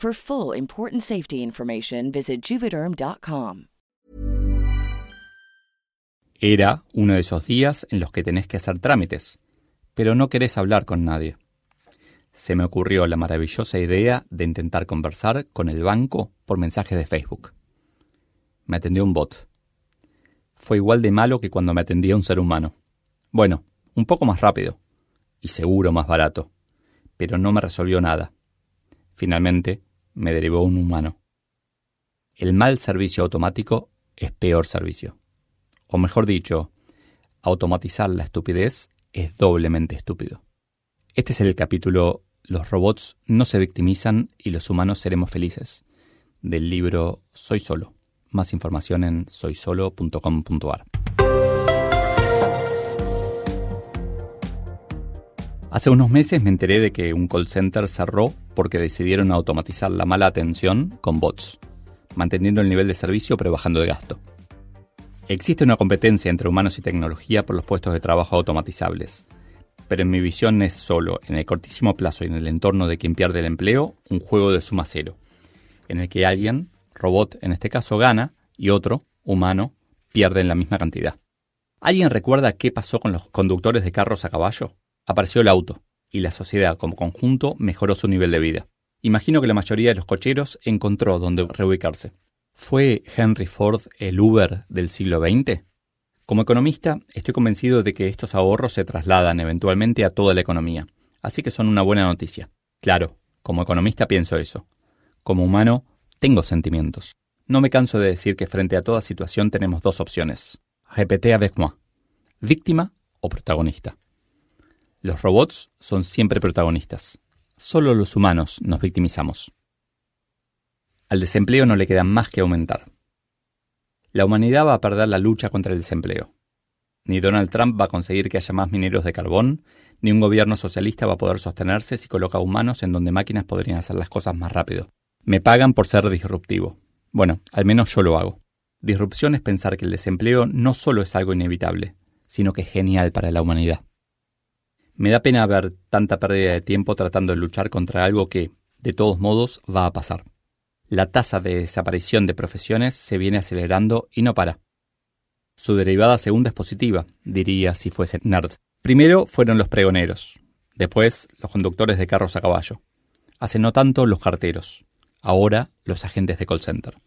For full important safety information, visit juvederm.com. Era uno de esos días en los que tenés que hacer trámites, pero no querés hablar con nadie. Se me ocurrió la maravillosa idea de intentar conversar con el banco por mensajes de Facebook. Me atendió un bot. Fue igual de malo que cuando me atendía un ser humano. Bueno, un poco más rápido y seguro más barato, pero no me resolvió nada. Finalmente, me derivó un humano. El mal servicio automático es peor servicio. O mejor dicho, automatizar la estupidez es doblemente estúpido. Este es el capítulo Los robots no se victimizan y los humanos seremos felices, del libro Soy Solo. Más información en soysolo.com.ar. Hace unos meses me enteré de que un call center cerró porque decidieron automatizar la mala atención con bots, manteniendo el nivel de servicio pero bajando de gasto. Existe una competencia entre humanos y tecnología por los puestos de trabajo automatizables, pero en mi visión es solo, en el cortísimo plazo y en el entorno de quien pierde el empleo, un juego de suma cero, en el que alguien, robot en este caso, gana y otro, humano, pierde en la misma cantidad. ¿Alguien recuerda qué pasó con los conductores de carros a caballo? Apareció el auto, y la sociedad como conjunto mejoró su nivel de vida. Imagino que la mayoría de los cocheros encontró dónde reubicarse. ¿Fue Henry Ford el Uber del siglo XX? Como economista, estoy convencido de que estos ahorros se trasladan eventualmente a toda la economía, así que son una buena noticia. Claro, como economista pienso eso. Como humano, tengo sentimientos. No me canso de decir que frente a toda situación tenemos dos opciones. Répétez avec moi. Víctima o protagonista. Los robots son siempre protagonistas. Solo los humanos nos victimizamos. Al desempleo no le queda más que aumentar. La humanidad va a perder la lucha contra el desempleo. Ni Donald Trump va a conseguir que haya más mineros de carbón, ni un gobierno socialista va a poder sostenerse si coloca humanos en donde máquinas podrían hacer las cosas más rápido. Me pagan por ser disruptivo. Bueno, al menos yo lo hago. Disrupción es pensar que el desempleo no solo es algo inevitable, sino que es genial para la humanidad. Me da pena ver tanta pérdida de tiempo tratando de luchar contra algo que, de todos modos, va a pasar. La tasa de desaparición de profesiones se viene acelerando y no para. Su derivada segunda es positiva, diría si fuese nerd. Primero fueron los pregoneros, después los conductores de carros a caballo, hace no tanto los carteros, ahora los agentes de call center.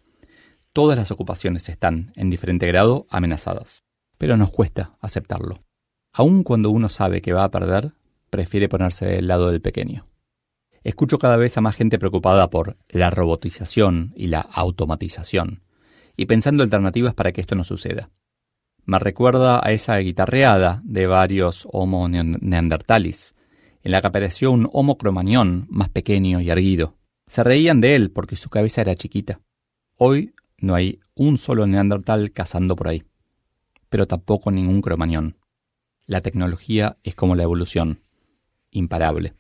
Todas las ocupaciones están, en diferente grado, amenazadas, pero nos cuesta aceptarlo. Aun cuando uno sabe que va a perder, prefiere ponerse del lado del pequeño. Escucho cada vez a más gente preocupada por la robotización y la automatización, y pensando alternativas para que esto no suceda. Me recuerda a esa guitarreada de varios Homo neandertalis, en la que apareció un Homo cromañón más pequeño y erguido. Se reían de él porque su cabeza era chiquita. Hoy no hay un solo neandertal cazando por ahí, pero tampoco ningún cromañón. La tecnología es como la evolución, imparable.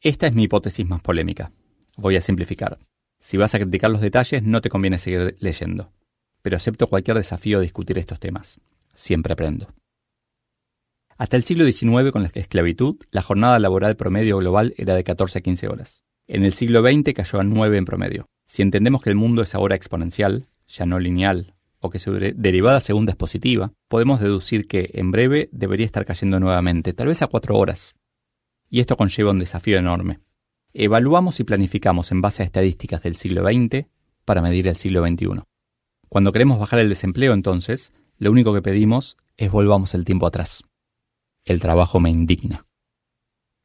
Esta es mi hipótesis más polémica. Voy a simplificar. Si vas a criticar los detalles, no te conviene seguir leyendo. Pero acepto cualquier desafío a discutir estos temas. Siempre aprendo. Hasta el siglo XIX, con la esclavitud, la jornada laboral promedio global era de 14 a 15 horas. En el siglo XX cayó a 9 en promedio. Si entendemos que el mundo es ahora exponencial, ya no lineal, o que su derivada segunda es positiva, podemos deducir que en breve debería estar cayendo nuevamente, tal vez a cuatro horas. Y esto conlleva un desafío enorme. Evaluamos y planificamos en base a estadísticas del siglo XX para medir el siglo XXI. Cuando queremos bajar el desempleo, entonces, lo único que pedimos es volvamos el tiempo atrás. El trabajo me indigna.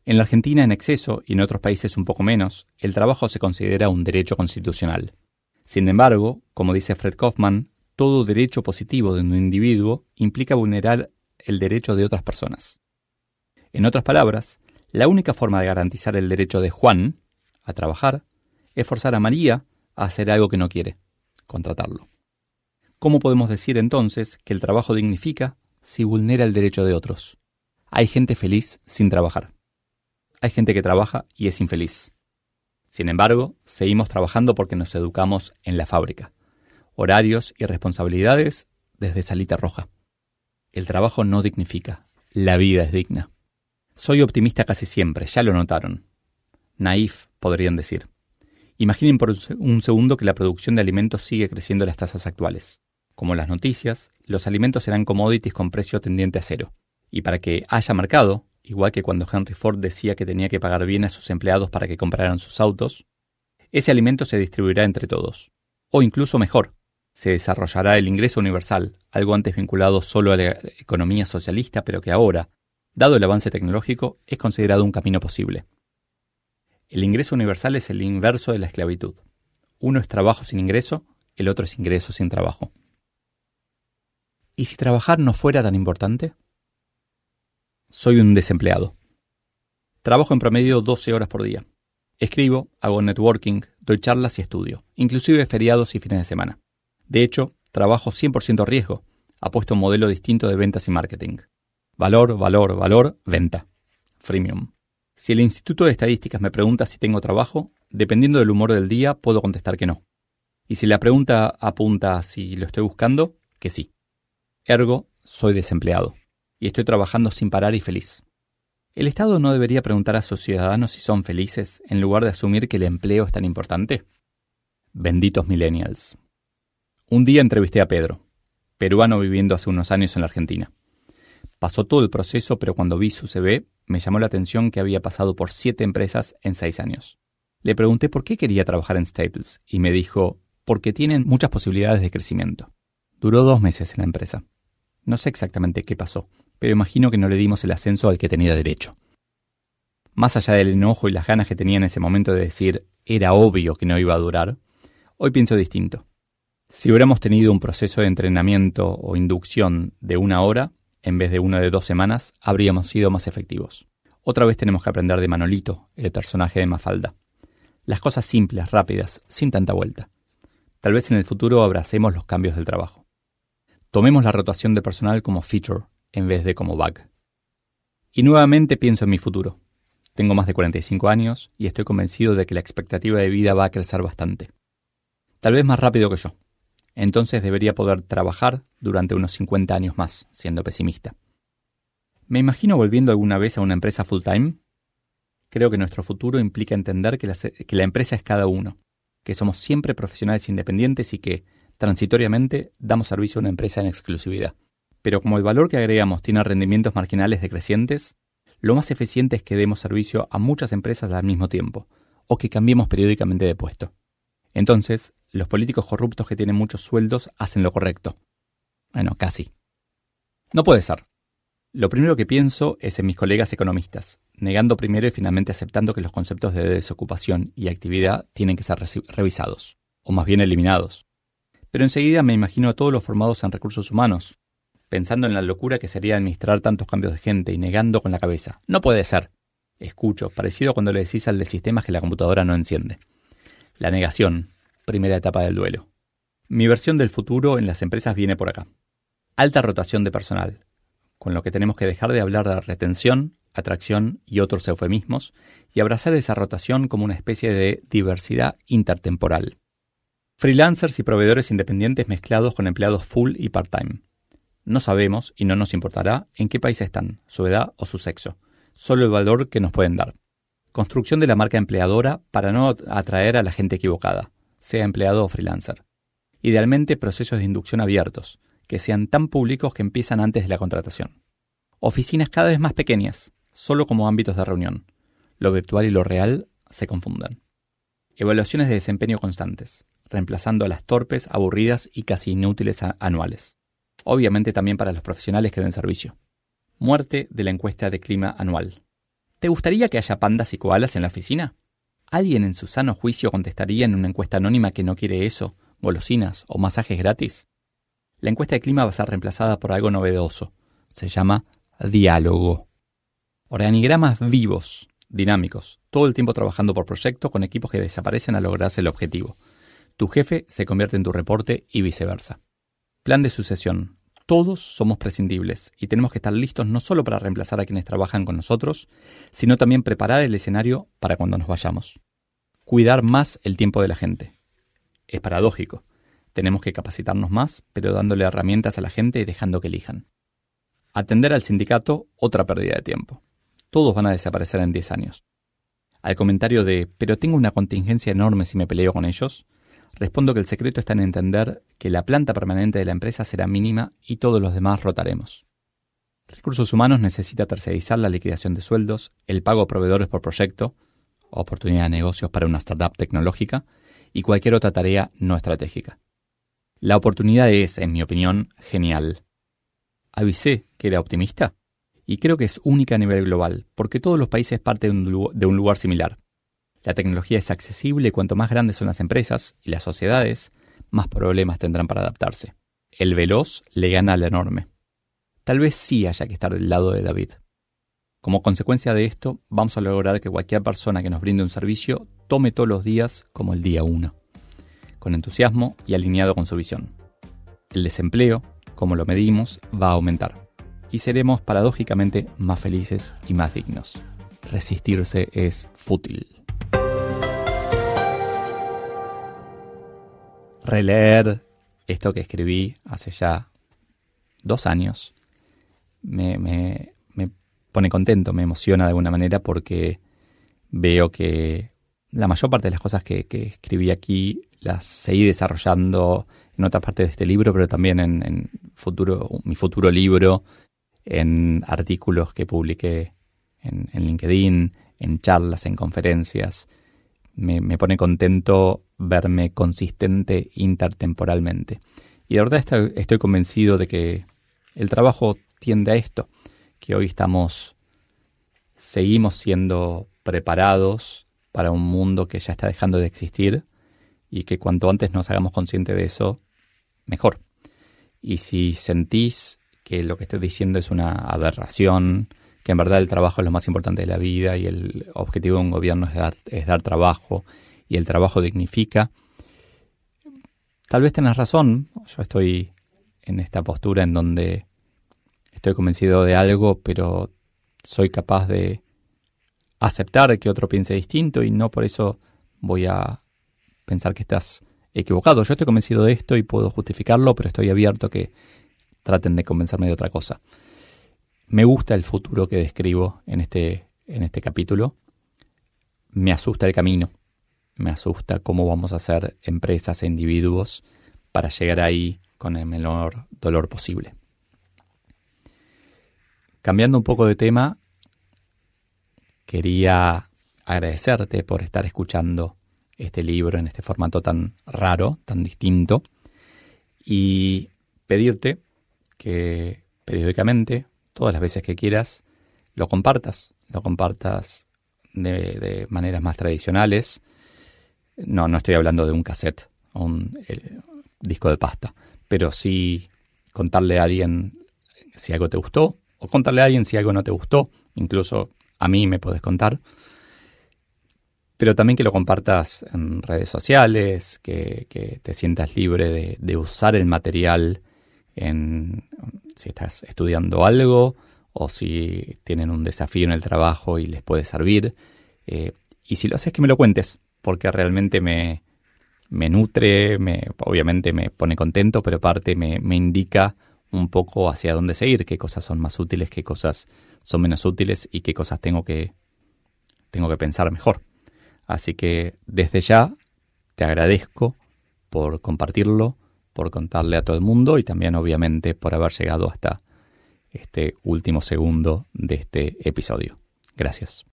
En la Argentina en exceso y en otros países un poco menos, el trabajo se considera un derecho constitucional. Sin embargo, como dice Fred Kaufman, todo derecho positivo de un individuo implica vulnerar el derecho de otras personas. En otras palabras, la única forma de garantizar el derecho de Juan a trabajar es forzar a María a hacer algo que no quiere, contratarlo. ¿Cómo podemos decir entonces que el trabajo dignifica si vulnera el derecho de otros? Hay gente feliz sin trabajar. Hay gente que trabaja y es infeliz. Sin embargo, seguimos trabajando porque nos educamos en la fábrica. Horarios y responsabilidades desde salita roja. El trabajo no dignifica, la vida es digna. Soy optimista casi siempre, ya lo notaron. Naif, podrían decir. Imaginen por un segundo que la producción de alimentos sigue creciendo a las tasas actuales. Como las noticias, los alimentos serán commodities con precio tendiente a cero. Y para que haya mercado, igual que cuando Henry Ford decía que tenía que pagar bien a sus empleados para que compraran sus autos, ese alimento se distribuirá entre todos. O incluso mejor, se desarrollará el ingreso universal, algo antes vinculado solo a la economía socialista, pero que ahora, dado el avance tecnológico, es considerado un camino posible. El ingreso universal es el inverso de la esclavitud. Uno es trabajo sin ingreso, el otro es ingreso sin trabajo. ¿Y si trabajar no fuera tan importante? Soy un desempleado. Trabajo en promedio 12 horas por día. Escribo, hago networking, doy charlas y estudio, inclusive feriados y fines de semana. De hecho, trabajo 100% riesgo. Apuesto un modelo distinto de ventas y marketing. Valor, valor, valor, venta. Freemium. Si el Instituto de Estadísticas me pregunta si tengo trabajo, dependiendo del humor del día, puedo contestar que no. Y si la pregunta apunta a si lo estoy buscando, que sí. Ergo, soy desempleado. Y estoy trabajando sin parar y feliz. ¿El Estado no debería preguntar a sus ciudadanos si son felices en lugar de asumir que el empleo es tan importante? Benditos millennials. Un día entrevisté a Pedro, peruano viviendo hace unos años en la Argentina. Pasó todo el proceso, pero cuando vi su CV, me llamó la atención que había pasado por siete empresas en seis años. Le pregunté por qué quería trabajar en Staples y me dijo, porque tienen muchas posibilidades de crecimiento. Duró dos meses en la empresa. No sé exactamente qué pasó, pero imagino que no le dimos el ascenso al que tenía derecho. Más allá del enojo y las ganas que tenía en ese momento de decir era obvio que no iba a durar, hoy pienso distinto. Si hubiéramos tenido un proceso de entrenamiento o inducción de una hora, en vez de uno de dos semanas, habríamos sido más efectivos. Otra vez tenemos que aprender de Manolito, el personaje de Mafalda. Las cosas simples, rápidas, sin tanta vuelta. Tal vez en el futuro abracemos los cambios del trabajo. Tomemos la rotación de personal como feature en vez de como bug. Y nuevamente pienso en mi futuro. Tengo más de 45 años y estoy convencido de que la expectativa de vida va a crecer bastante. Tal vez más rápido que yo entonces debería poder trabajar durante unos 50 años más, siendo pesimista. ¿Me imagino volviendo alguna vez a una empresa full time? Creo que nuestro futuro implica entender que la, que la empresa es cada uno, que somos siempre profesionales independientes y que, transitoriamente, damos servicio a una empresa en exclusividad. Pero como el valor que agregamos tiene rendimientos marginales decrecientes, lo más eficiente es que demos servicio a muchas empresas al mismo tiempo, o que cambiemos periódicamente de puesto. Entonces, los políticos corruptos que tienen muchos sueldos hacen lo correcto. Bueno, casi. No puede ser. Lo primero que pienso es en mis colegas economistas, negando primero y finalmente aceptando que los conceptos de desocupación y actividad tienen que ser revisados, o más bien eliminados. Pero enseguida me imagino a todos los formados en recursos humanos, pensando en la locura que sería administrar tantos cambios de gente y negando con la cabeza. No puede ser. Escucho, parecido cuando le decís al de sistemas que la computadora no enciende. La negación, primera etapa del duelo. Mi versión del futuro en las empresas viene por acá. Alta rotación de personal, con lo que tenemos que dejar de hablar de retención, atracción y otros eufemismos, y abrazar esa rotación como una especie de diversidad intertemporal. Freelancers y proveedores independientes mezclados con empleados full y part-time. No sabemos, y no nos importará, en qué país están, su edad o su sexo, solo el valor que nos pueden dar. Construcción de la marca empleadora para no atraer a la gente equivocada, sea empleado o freelancer. Idealmente procesos de inducción abiertos, que sean tan públicos que empiezan antes de la contratación. Oficinas cada vez más pequeñas, solo como ámbitos de reunión, lo virtual y lo real se confunden. Evaluaciones de desempeño constantes, reemplazando a las torpes, aburridas y casi inútiles anuales. Obviamente también para los profesionales que den servicio. Muerte de la encuesta de clima anual. ¿Te gustaría que haya pandas y koalas en la oficina? ¿Alguien en su sano juicio contestaría en una encuesta anónima que no quiere eso, golosinas o masajes gratis? La encuesta de clima va a ser reemplazada por algo novedoso. Se llama diálogo. Organigramas vivos, dinámicos, todo el tiempo trabajando por proyecto con equipos que desaparecen al lograrse el objetivo. Tu jefe se convierte en tu reporte y viceversa. Plan de sucesión. Todos somos prescindibles y tenemos que estar listos no solo para reemplazar a quienes trabajan con nosotros, sino también preparar el escenario para cuando nos vayamos. Cuidar más el tiempo de la gente. Es paradójico. Tenemos que capacitarnos más, pero dándole herramientas a la gente y dejando que elijan. Atender al sindicato, otra pérdida de tiempo todos van a desaparecer en 10 años. Al comentario de, pero tengo una contingencia enorme si me peleo con ellos, respondo que el secreto está en entender que la planta permanente de la empresa será mínima y todos los demás rotaremos. Recursos Humanos necesita tercerizar la liquidación de sueldos, el pago a proveedores por proyecto, oportunidad de negocios para una startup tecnológica y cualquier otra tarea no estratégica. La oportunidad es, en mi opinión, genial. ¿Avisé que era optimista? y creo que es única a nivel global, porque todos los países parten de un lugar similar. La tecnología es accesible y cuanto más grandes son las empresas y las sociedades, más problemas tendrán para adaptarse. El veloz le gana al enorme. Tal vez sí haya que estar del lado de David. Como consecuencia de esto, vamos a lograr que cualquier persona que nos brinde un servicio tome todos los días como el día uno, con entusiasmo y alineado con su visión. El desempleo, como lo medimos, va a aumentar y seremos paradójicamente más felices y más dignos. Resistirse es fútil. Releer esto que escribí hace ya dos años me, pone contento, me emociona de alguna manera porque veo que la mayor parte de las cosas que, escribí aquí las seguí desarrollando en otra parte de este libro, pero también en, en futuro, mi futuro libro en artículos que publiqué en, LinkedIn, en charlas, en conferencias. Me, pone contento verme consistente intertemporalmente. Y de verdad estoy, convencido de que el trabajo tiende a esto, que hoy estamos, seguimos siendo preparados para un mundo que ya está dejando de existir y que cuanto antes nos hagamos conscientes de eso, mejor. Y si sentís que lo que estoy diciendo es una aberración, que en verdad el trabajo es lo más importante de la vida y el objetivo de un gobierno es dar, es dar trabajo y el trabajo dignifica. Tal vez tengas razón, yo estoy en esta postura en donde estoy convencido de algo, pero soy capaz de aceptar que otro piense distinto y no por eso voy a pensar que estás equivocado. Yo estoy convencido de esto y puedo justificarlo, pero estoy abierto a que traten de convencerme de otra cosa. Me gusta el futuro que describo en este, en este capítulo. Me asusta el camino. Me asusta cómo vamos a hacer empresas e individuos para llegar ahí con el menor dolor posible. Cambiando un poco de tema, quería agradecerte por estar escuchando este libro en este formato tan raro, tan distinto, y pedirte que periódicamente, todas las veces que quieras, lo compartas, lo compartas de, maneras más tradicionales. No, no estoy hablando de un cassette o un disco de pasta, pero sí contarle a alguien si algo te gustó o contarle a alguien si algo no te gustó, incluso a mí me puedes contar. Pero también que lo compartas en redes sociales, que, te sientas libre de, usar el material si estás estudiando algo o si tienen un desafío en el trabajo y les puede servir. Eh, y si lo haces, que me lo cuentes, porque realmente me, me nutre, me, obviamente me pone contento, pero aparte me, me indica un poco hacia dónde seguir, qué cosas son más útiles, qué cosas son menos útiles y qué cosas tengo que, tengo que pensar mejor. Así que desde ya te agradezco por compartirlo, por contarle a todo el mundo y también obviamente por haber llegado hasta este último segundo de este episodio. Gracias.